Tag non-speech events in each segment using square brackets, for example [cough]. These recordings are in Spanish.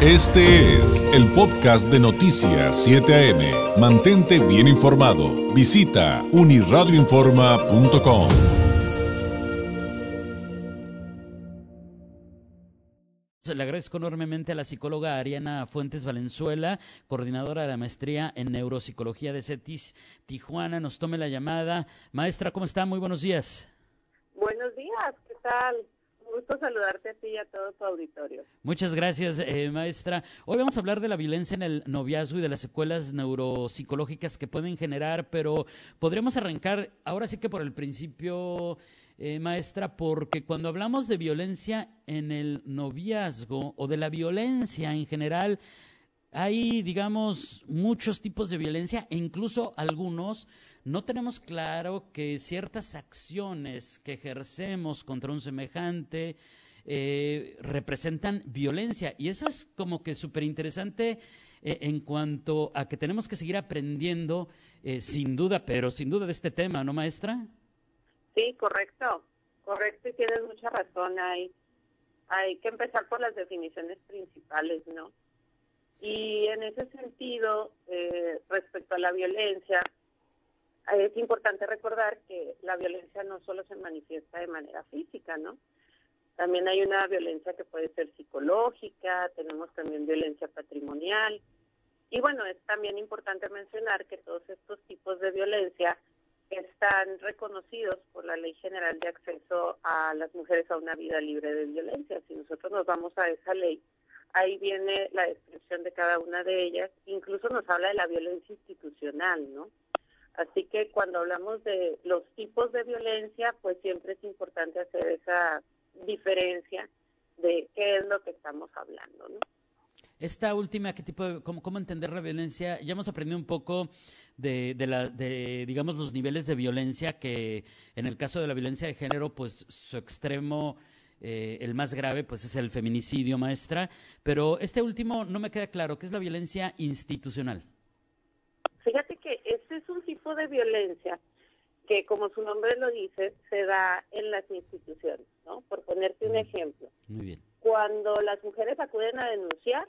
Este es el podcast de Noticias 7 AM. Mantente bien informado. Visita uniradioinforma.com. Le agradezco enormemente a la psicóloga Ariana Fuentes Valenzuela, coordinadora de la maestría en neuropsicología de CETIS Tijuana. Nos tome la llamada. Maestra, ¿cómo está? Muy buenos días. Buenos días, ¿qué tal? Gusto saludarte a ti y a todo tu auditorio. Muchas gracias, eh, maestra. Hoy vamos a hablar de la violencia en el noviazgo y de las secuelas neuropsicológicas que pueden generar, pero podríamos arrancar ahora sí que por el principio, eh, maestra, porque cuando hablamos de violencia en el noviazgo o de la violencia en general, hay, digamos, muchos tipos de violencia e incluso algunos no tenemos claro que ciertas acciones que ejercemos contra un semejante eh, representan violencia. Y eso es como que súper interesante eh, en cuanto a que tenemos que seguir aprendiendo, eh, sin duda, pero sin duda de este tema, ¿no, maestra? Sí, correcto, correcto, y tienes mucha razón. Hay, hay que empezar por las definiciones principales, ¿no? Y en ese sentido, respecto a la violencia, es importante recordar que la violencia no solo se manifiesta de manera física, ¿no? También hay una violencia que puede ser psicológica, tenemos también violencia patrimonial. Y bueno, es también importante mencionar que todos estos tipos de violencia están reconocidos por la Ley General de Acceso a las Mujeres a una Vida Libre de Violencia. Si nosotros nos vamos a esa ley, ahí viene la descripción de cada una de ellas. Incluso nos habla de la violencia institucional, ¿no? Así que cuando hablamos de los tipos de violencia, pues siempre es importante hacer esa diferencia de qué es lo que estamos hablando, ¿no? Esta última, ¿qué tipo de, cómo, entender la violencia? Ya hemos aprendido un poco de, de, la, de, digamos, los niveles de violencia que en el caso de la violencia de género, pues su extremo, eh, el más grave, pues es el feminicidio, maestra. Pero este último no me queda claro, ¿qué es la violencia institucional? Fíjate que este es un tipo de violencia que, como su nombre lo dice, se da en las instituciones, ¿no? Por ponerte un ejemplo. Muy bien. Cuando las mujeres acuden a denunciar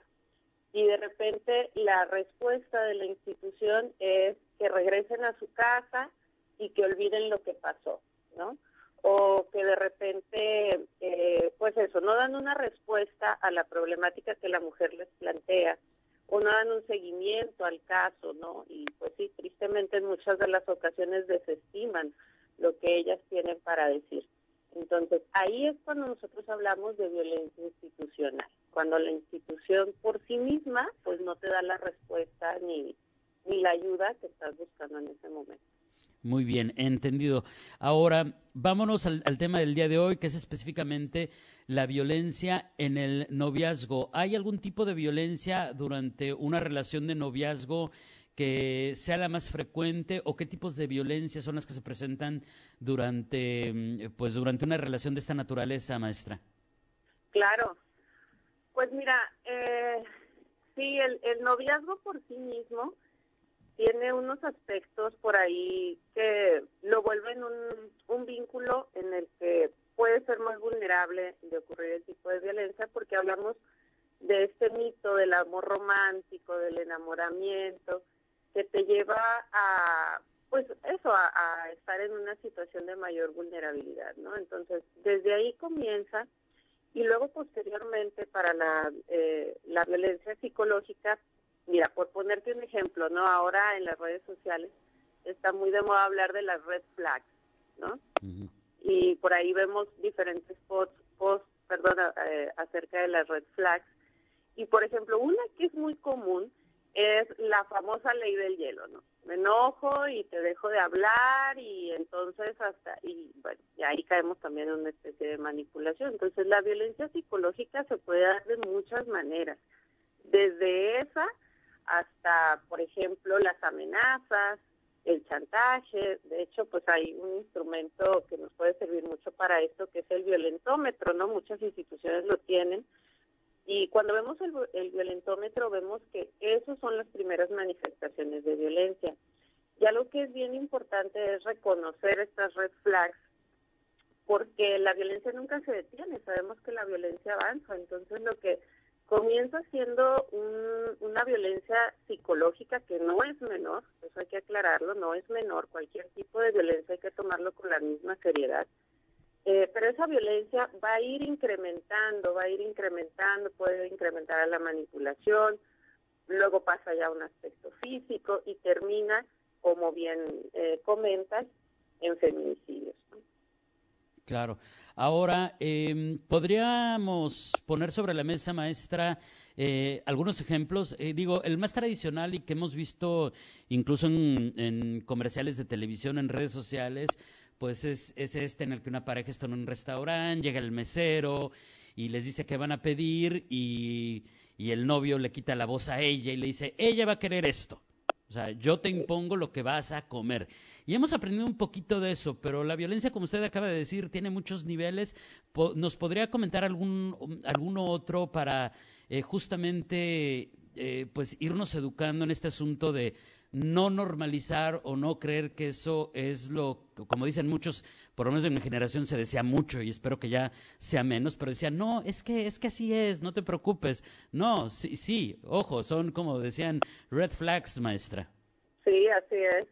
y de repente la respuesta de la institución es que regresen a su casa y que olviden lo que pasó, ¿no? O que de repente, eh, pues eso, no dan una respuesta a la problemática que la mujer les plantea o no dan un seguimiento al caso, ¿no? Y pues sí, tristemente en muchas de las ocasiones desestiman lo que ellas tienen para decir. Entonces, ahí es cuando nosotros hablamos de violencia institucional, cuando la institución por sí misma pues no te da la respuesta ni, ni la ayuda que estás buscando en ese momento. Muy bien, entendido. Ahora, vámonos al, tema del día de hoy, que es específicamente la violencia en el noviazgo. ¿Hay algún tipo de violencia durante una relación de noviazgo que sea la más frecuente o qué tipos de violencia son las que se presentan durante, mm, pues, durante una relación de esta naturaleza, maestra? Claro. Pues mira, eh, sí, el, el noviazgo por sí mismo tiene unos aspectos por ahí que lo vuelven un, un vínculo en el que puede ser más vulnerable de ocurrir el tipo de violencia porque hablamos de este mito del amor romántico, del enamoramiento, que te lleva a, pues eso, a, estar en una situación de mayor vulnerabilidad, ¿no? Entonces, desde ahí comienza y luego posteriormente para la, eh, la violencia psicológica Mira, por ponerte un ejemplo, ¿no? Ahora en las redes sociales está muy de moda hablar de las red flags, ¿no? Y por ahí vemos diferentes posts, posts perdón, eh, acerca de las red flags. Y por ejemplo, una que es muy común es la famosa ley del hielo, ¿no? Me enojo y te dejo de hablar y entonces hasta, y bueno, y ahí caemos también en una especie de manipulación. Entonces la violencia psicológica se puede dar de muchas maneras. Desde esa hasta, por ejemplo, las amenazas, el chantaje. De hecho, pues hay un instrumento que nos puede servir mucho para esto, que es el violentómetro, ¿no? Muchas instituciones lo tienen. Y cuando vemos el, violentómetro, vemos que esas son las primeras manifestaciones de violencia. Ya lo que es bien importante es reconocer estas red flags, porque la violencia nunca se detiene. Sabemos que la violencia avanza. Entonces, lo que comienza siendo una violencia psicológica que no es menor, eso hay que aclararlo, no es menor, cualquier tipo de violencia hay que tomarlo con la misma seriedad, eh, pero esa violencia va a ir incrementando, va a ir incrementando, puede incrementar a la manipulación, luego pasa ya a un aspecto físico y termina, como bien eh, comentas, en feminicidios. Claro. Ahora, em, podríamos poner sobre la mesa, maestra, eh, algunos ejemplos. Eh, digo, el más tradicional y que hemos visto incluso en, comerciales de televisión, en redes sociales, pues es, es, este en el que una pareja está en un restaurante, llega el mesero y les dice que van a pedir y el novio le quita la voz a ella y le dice, ella va a querer esto. O sea, yo te impongo lo que vas a comer. Y hemos aprendido un poquito de eso, pero la violencia, como usted acaba de decir, tiene muchos niveles. ¿Nos podría comentar algún alguno otro para eh, justamente eh, pues irnos educando en este asunto de no normalizar o no creer que eso es lo, como dicen muchos, por lo menos en mi generación se decía mucho y espero que ya sea menos, pero decían, no, es que, es que así es, no te preocupes. No, sí, sí, ojo, son como decían red flags, maestra. Sí, así es.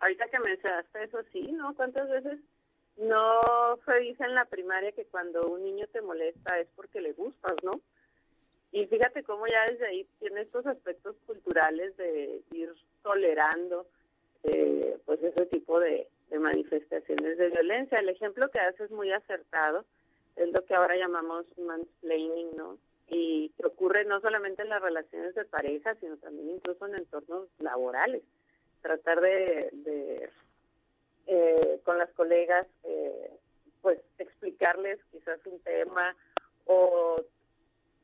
Ahorita que mencionaste eso, sí, ¿no? ¿Cuántas veces no se dice en la primaria que cuando un niño te molesta es porque le gustas, ¿no? Y fíjate cómo ya desde ahí tiene estos aspectos culturales de ir tolerando eh, pues ese tipo de, manifestaciones de violencia. El ejemplo que hace es muy acertado, es lo que ahora llamamos mansplaining, ¿no? Y que ocurre no solamente en las relaciones de pareja, sino también incluso en entornos laborales. Tratar de, eh, con las colegas, eh, pues explicarles quizás un tema o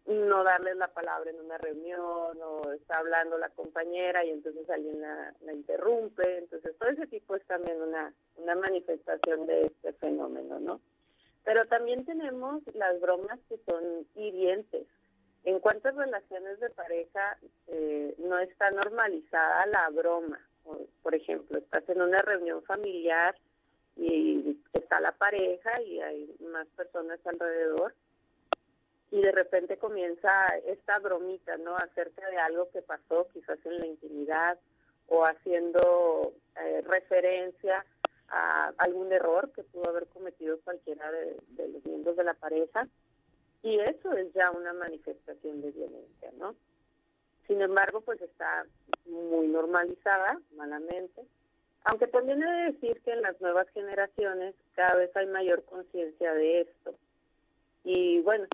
no darles la palabra en una reunión o está hablando la compañera y entonces alguien la, interrumpe. Entonces, todo ese tipo es también una, una manifestación de este fenómeno, ¿no? Pero también tenemos las bromas que son hirientes. ¿En cuántas relaciones de pareja eh, no está normalizada la broma? Por ejemplo, estás en una reunión familiar y está la pareja y hay más personas alrededor y de repente comienza esta bromita, ¿no? Acerca de algo que pasó quizás en la intimidad o haciendo eh, referencia a algún error que pudo haber cometido cualquiera de, los miembros de la pareja y eso es ya una manifestación de violencia, ¿no? Sin embargo, pues está muy normalizada, malamente, aunque también he de decir que en las nuevas generaciones cada vez hay mayor conciencia de esto. Y bueno,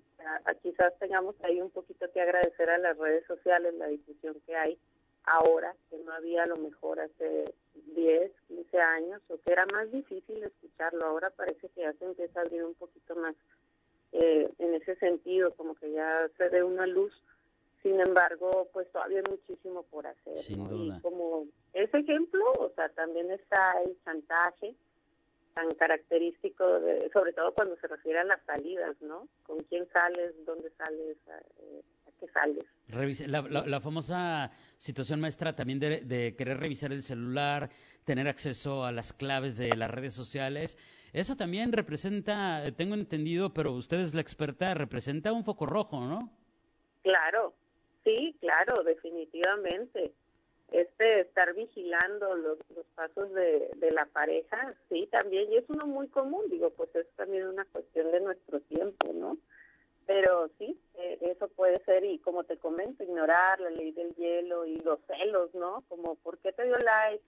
quizás tengamos ahí un poquito que agradecer a las redes sociales, la difusión que hay ahora, que no había a lo mejor hace 10, 15 años, o que era más difícil escucharlo. Ahora parece que ya se empieza a abrir un poquito más eh, en ese sentido, como que ya se ve una luz. Sin embargo, pues todavía hay muchísimo por hacer. Sin duda. Y como ese ejemplo, o sea, también está el chantaje, tan característico, de, sobre todo cuando se refiere a las salidas, ¿no? ¿Con quién sales? ¿Dónde sales? ¿A, eh, qué sales? La, la, famosa situación maestra también de, querer revisar el celular, tener acceso a las claves de las redes sociales, eso también representa, tengo entendido, pero usted es la experta, representa un foco rojo, ¿no? Claro, sí, claro, definitivamente este estar vigilando los, los pasos de, de, la pareja, sí, también, y es uno muy común, digo, pues es también una cuestión de nuestro tiempo, ¿no? Pero sí, eh, eso puede ser, y como te comento, ignorar la ley del hielo y los celos, ¿no? Como, ¿por qué te dio like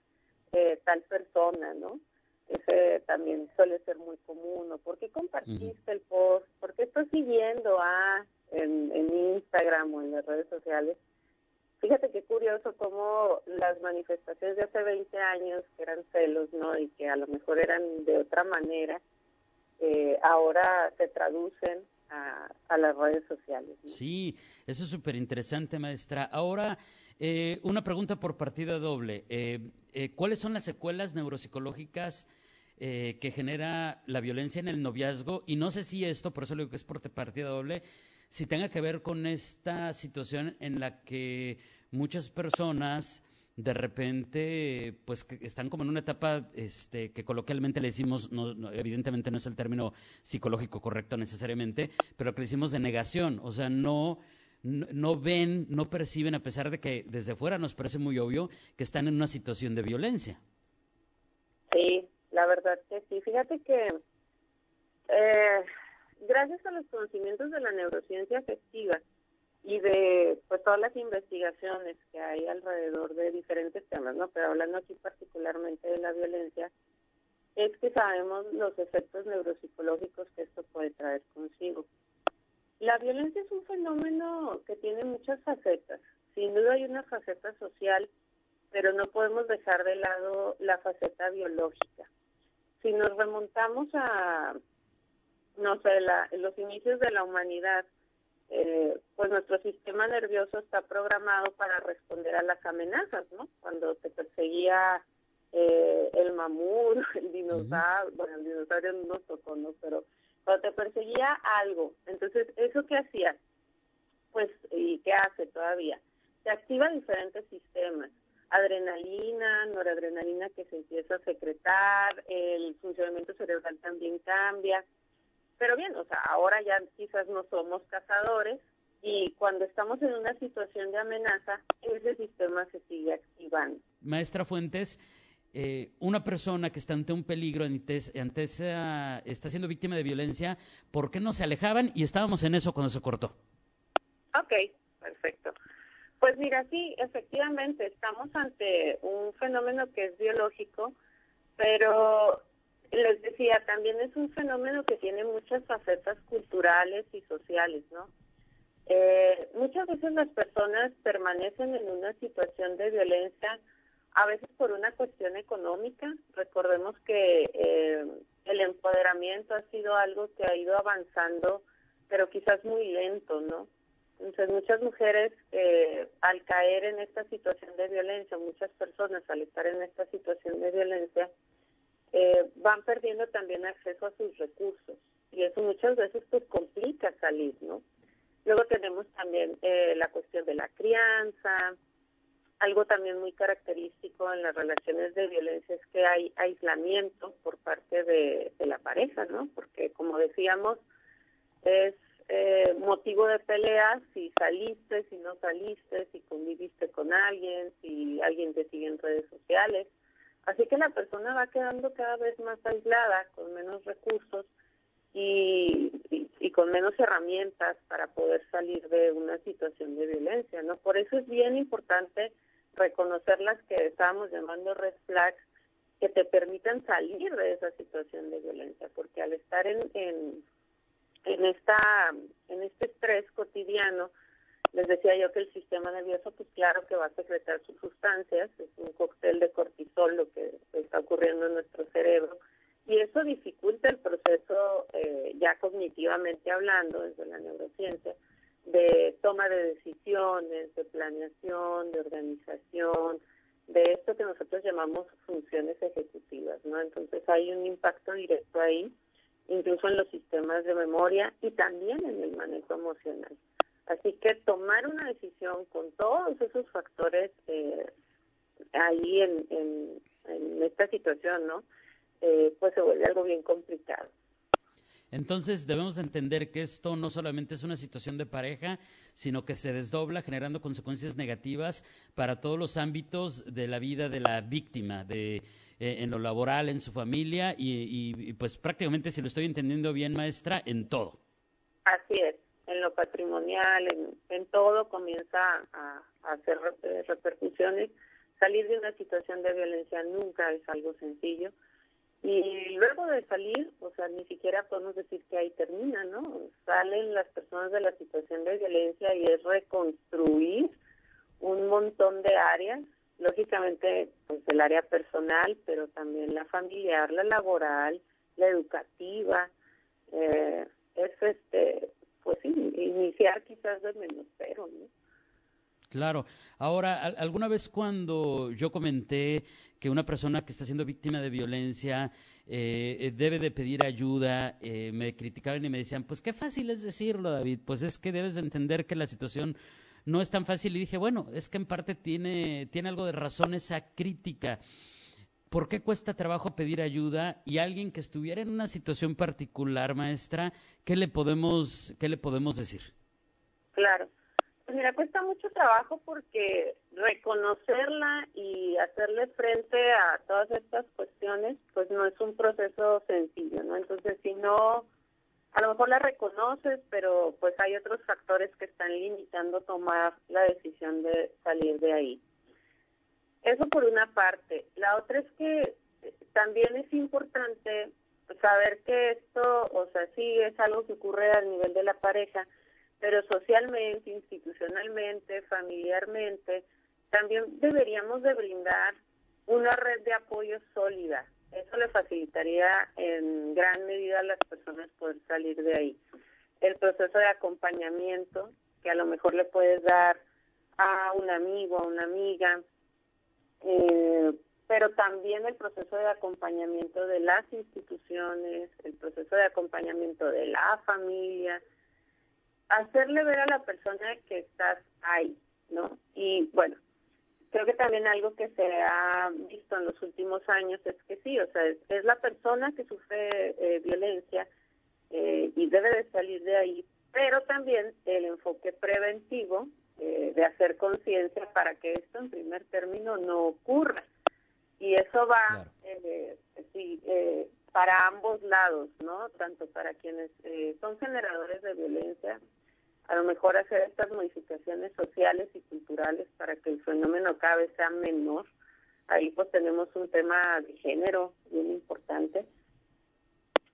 eh, tal persona, ¿no? Ese también suele ser muy común, ¿no? ¿Por qué compartiste el post? ¿Por qué estás siguiendo a en, en Instagram o en las redes sociales? Fíjate qué curioso cómo las manifestaciones de hace 20 años, que eran celos, ¿no? Y que a lo mejor eran de otra manera, eh, ahora se traducen a, las redes sociales. Sí, eso es súper interesante, maestra. Ahora, eh, una pregunta por partida doble. Eh, ¿Cuáles son las secuelas neuropsicológicas que genera la violencia en el noviazgo? Y no sé si esto, por eso lo digo que es por partida doble, si tenga que ver con esta situación en la que muchas personas de repente pues están como en una etapa este que coloquialmente le decimos no, evidentemente no es el término psicológico correcto necesariamente pero que le decimos de negación o sea no no, ven, no perciben, a pesar de que desde fuera nos parece muy obvio que están en una situación de violencia. Sí, la verdad que sí. Fíjate que eh, gracias a los conocimientos de la neurociencia afectiva y de pues todas las investigaciones que hay alrededor de diferentes temas, ¿no? Pero hablando aquí particularmente de la violencia, es que sabemos los efectos neuropsicológicos que esto puede traer consigo. La violencia es un fenómeno que tiene muchas facetas. Sin duda hay una faceta social, pero no podemos dejar de lado la faceta biológica. Si nos remontamos a, no sé, la, los inicios de la humanidad, eh, pues nuestro sistema nervioso está programado para responder a las amenazas, ¿no? Cuando te perseguía eh, el mamut, [laughs] el dinosaurio, bueno, el dinosaurio no nos tocó, ¿no? Pero cuando te perseguía algo, entonces, ¿eso qué hacía? Pues, ¿y qué hace todavía? Se activa diferentes sistemas. Adrenalina, noradrenalina que se empieza a secretar, el funcionamiento cerebral también cambia. Pero bien, o sea, ahora ya quizás no somos cazadores y cuando estamos en una situación de amenaza, ese sistema se sigue activando. Maestra Fuentes, eh, una persona que está ante un peligro, ante, está siendo víctima de violencia, ¿por qué no se alejaban? Y estábamos en eso cuando se cortó. Ok, perfecto. Pues mira, sí, efectivamente, estamos ante un fenómeno que es biológico, pero les decía, también es un fenómeno que tiene muchas facetas culturales y sociales, ¿no? Eh, muchas veces las personas permanecen en una situación de violencia a veces por una cuestión económica. Recordemos que eh, el empoderamiento ha sido algo que ha ido avanzando, pero quizás muy lento, ¿no? Entonces muchas mujeres eh, al caer en esta situación de violencia, muchas personas al estar en esta situación de violencia, eh, van perdiendo también acceso a sus recursos y eso muchas veces pues complica salir, ¿no? Luego tenemos también la cuestión de la crianza, algo también muy característico en las relaciones de violencia es que hay aislamiento por parte de, la pareja, ¿no? Porque como decíamos, es eh, motivo de peleas si saliste, si no saliste, si conviviste con alguien, si alguien te sigue en redes sociales. Así que la persona va quedando cada vez más aislada, con menos recursos y, y, con menos herramientas para poder salir de una situación de violencia, ¿no? Por eso es bien importante reconocer las que estábamos llamando red flags que te permitan salir de esa situación de violencia, porque al estar en, en, en, esta, en este estrés cotidiano, les decía yo que el sistema nervioso, pues claro que va a secretar sus sustancias, es un cóctel de cortisol lo que está ocurriendo en nuestro cerebro, y eso dificulta el proceso eh, ya cognitivamente hablando desde la neurociencia, de toma de decisiones, de planeación, de organización, de esto que nosotros llamamos funciones ejecutivas, ¿no? Entonces hay un impacto directo ahí, incluso en los sistemas de memoria y también en el manejo emocional. Así que tomar una decisión con todos esos factores eh, ahí en, en, esta situación, ¿no? Eh, pues se vuelve algo bien complicado. Entonces debemos entender que esto no solamente es una situación de pareja, sino que se desdobla generando consecuencias negativas para todos los ámbitos de la vida de la víctima, de, eh, en lo laboral, en su familia y, pues prácticamente, si lo estoy entendiendo bien, maestra, en todo. Así es, en lo patrimonial, en, todo comienza a, a hacer repercusiones. Salir de una situación de violencia nunca es algo sencillo y luego de salir, o sea, ni siquiera podemos decir que ahí termina, ¿no? Salen las personas de la situación de violencia y es reconstruir un montón de áreas, lógicamente, pues el área personal, pero también la familiar, la laboral, la educativa, eh, es este, pues sí, iniciar quizás de menos cero, ¿no? Claro. Ahora, alguna vez cuando yo comenté que una persona que está siendo víctima de violencia eh, debe de pedir ayuda, eh, me criticaban y me decían, pues qué fácil es decirlo, David, pues es que debes de entender que la situación no es tan fácil. Y dije, bueno, es que en parte tiene, tiene algo de razón esa crítica. ¿Por qué cuesta trabajo pedir ayuda? Y alguien que estuviera en una situación particular, maestra, ¿qué le podemos, qué le podemos decir? Claro. Pues mira, cuesta mucho trabajo porque reconocerla y hacerle frente a todas estas cuestiones, pues no es un proceso sencillo, ¿no? Entonces, si no, a lo mejor la reconoces, pero pues hay otros factores que están limitando tomar la decisión de salir de ahí. Eso por una parte. La otra es que también es importante saber que esto, o sea, sí es algo que ocurre a nivel de la pareja, pero socialmente, institucionalmente, familiarmente, también deberíamos de brindar una red de apoyo sólida. Eso le facilitaría en gran medida a las personas poder salir de ahí. El proceso de acompañamiento que a lo mejor le puedes dar a un amigo, a una amiga, eh, pero también el proceso de acompañamiento de las instituciones, el proceso de acompañamiento de la familia, hacerle ver a la persona que estás ahí, ¿no? Y bueno, creo que también algo que se ha visto en los últimos años es que sí, o sea, es, la persona que sufre eh, violencia eh, y debe de salir de ahí, pero también el enfoque preventivo eh, de hacer conciencia para que esto en primer término no ocurra. Y eso va sí, para ambos lados, ¿no? Tanto para quienes son generadores de violencia a lo mejor hacer estas modificaciones sociales y culturales para que el fenómeno cada vez sea menor. Ahí pues tenemos un tema de género bien importante.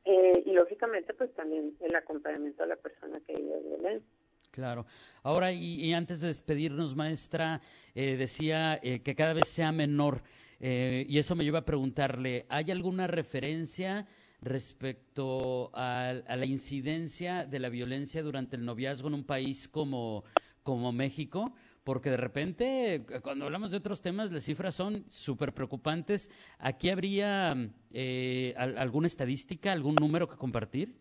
Eh, y lógicamente pues también el acompañamiento a la persona que vive violencia. Claro. Ahora, y, antes de despedirnos, maestra, eh, decía eh, que cada vez sea menor, y eso me lleva a preguntarle, ¿hay alguna referencia respecto a, la incidencia de la violencia durante el noviazgo en un país como, como México, porque de repente, cuando hablamos de otros temas, las cifras son súper preocupantes. ¿Aquí habría eh, alguna estadística, algún número que compartir?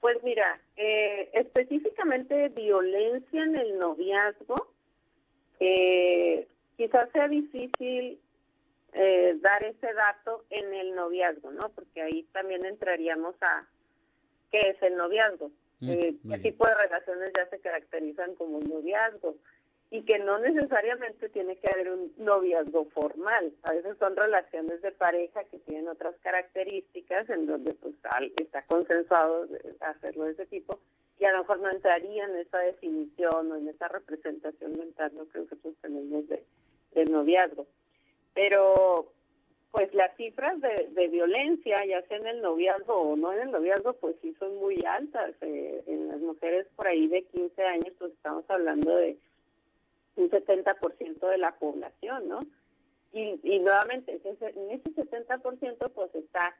Pues mira, eh, específicamente violencia en el noviazgo, eh, quizás sea difícil eh, dar ese dato en el noviazgo, ¿no? Porque ahí también entraríamos a qué es el noviazgo, mm, eh, qué tipo de relaciones ya se caracterizan como un noviazgo y que no necesariamente tiene que haber un noviazgo formal. A veces son relaciones de pareja que tienen otras características en donde pues está consensuado hacerlo de ese tipo y a lo mejor no entraría en esa definición o en esa representación mental ¿no? que nosotros tenemos de, del noviazgo. Pero pues las cifras de, violencia, ya sea en el noviazgo o no en el noviazgo, pues sí son muy altas. Eh, en las mujeres por ahí de 15 años, pues estamos hablando de un 70% de la población, ¿no? Y, y nuevamente, en ese 70% pues está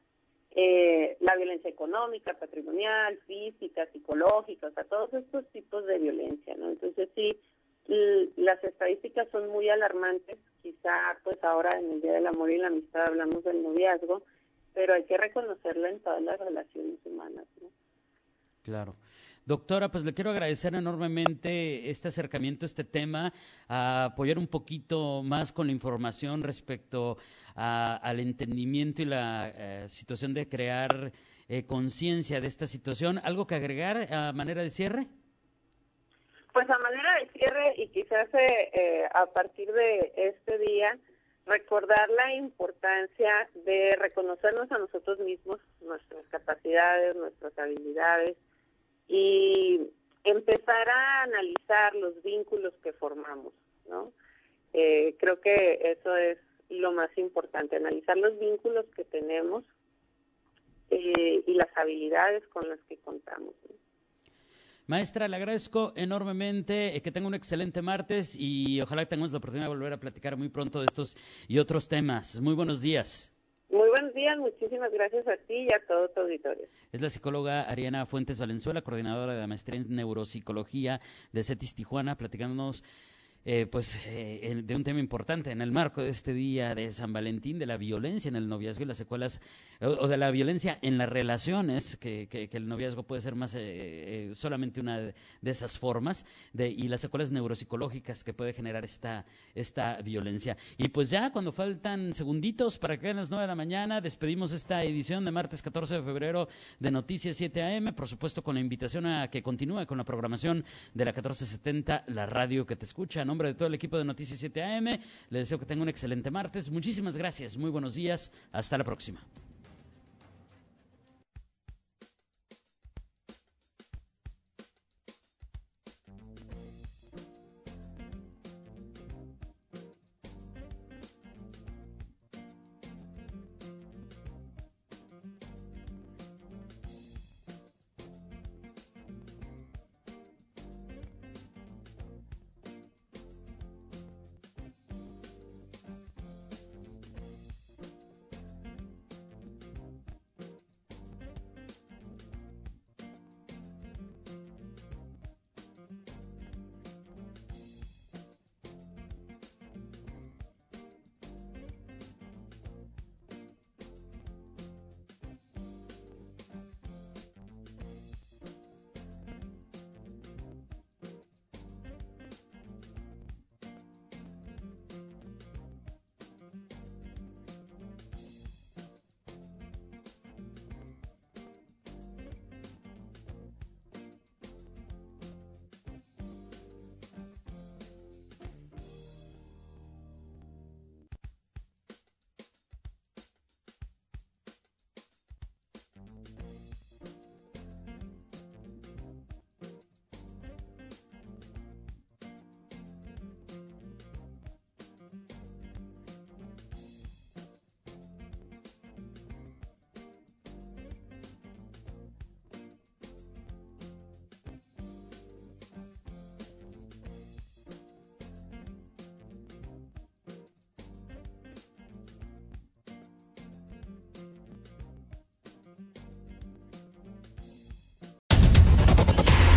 eh, la violencia económica, patrimonial, física, psicológica, o sea, todos estos tipos de violencia, ¿no? Entonces sí, las estadísticas son muy alarmantes, quizá pues ahora en el Día del Amor y la Amistad hablamos del noviazgo, pero hay que reconocerlo en todas las relaciones humanas. ¿no? Claro. Doctora, pues le quiero agradecer enormemente este acercamiento a este tema, apoyar un poquito más con la información respecto al entendimiento y la eh, situación de crear eh, conciencia de esta situación. ¿Algo que agregar a manera de cierre? Pues a manera de cierre y quizás eh, eh, a partir de este día, recordar la importancia de reconocernos a nosotros mismos, nuestras capacidades, nuestras habilidades y empezar a analizar los vínculos que formamos, ¿no? Eh, creo que eso es lo más importante, analizar los vínculos que tenemos y las habilidades con las que contamos. Maestra, le agradezco enormemente, eh, que tenga un excelente martes y ojalá tengamos la oportunidad de volver a platicar muy pronto de estos y otros temas. Muy buenos días. Muy buenos días, muchísimas gracias a ti y a todo tu auditorio. Es la psicóloga Ariana Fuentes Valenzuela, coordinadora de la maestría en neuropsicología de CETIS Tijuana, platicándonos eh, pues eh, de un tema importante en el marco de este día de San Valentín, de la violencia en el noviazgo y las secuelas, o, de la violencia en las relaciones, que, que, el noviazgo puede ser más eh, solamente una de, esas formas, de, y las secuelas neuropsicológicas que puede generar esta, esta violencia. Y pues ya cuando faltan segunditos para que a las 9 de la mañana, despedimos esta edición de martes 14 de febrero de Noticias 7 AM, por supuesto con la invitación a que continúe con la programación de la 1470, la radio que te escucha. ¿no? Nombre de todo el equipo de Noticias 7 AM, le deseo que tenga un excelente martes. Muchísimas gracias, muy buenos días, hasta la próxima.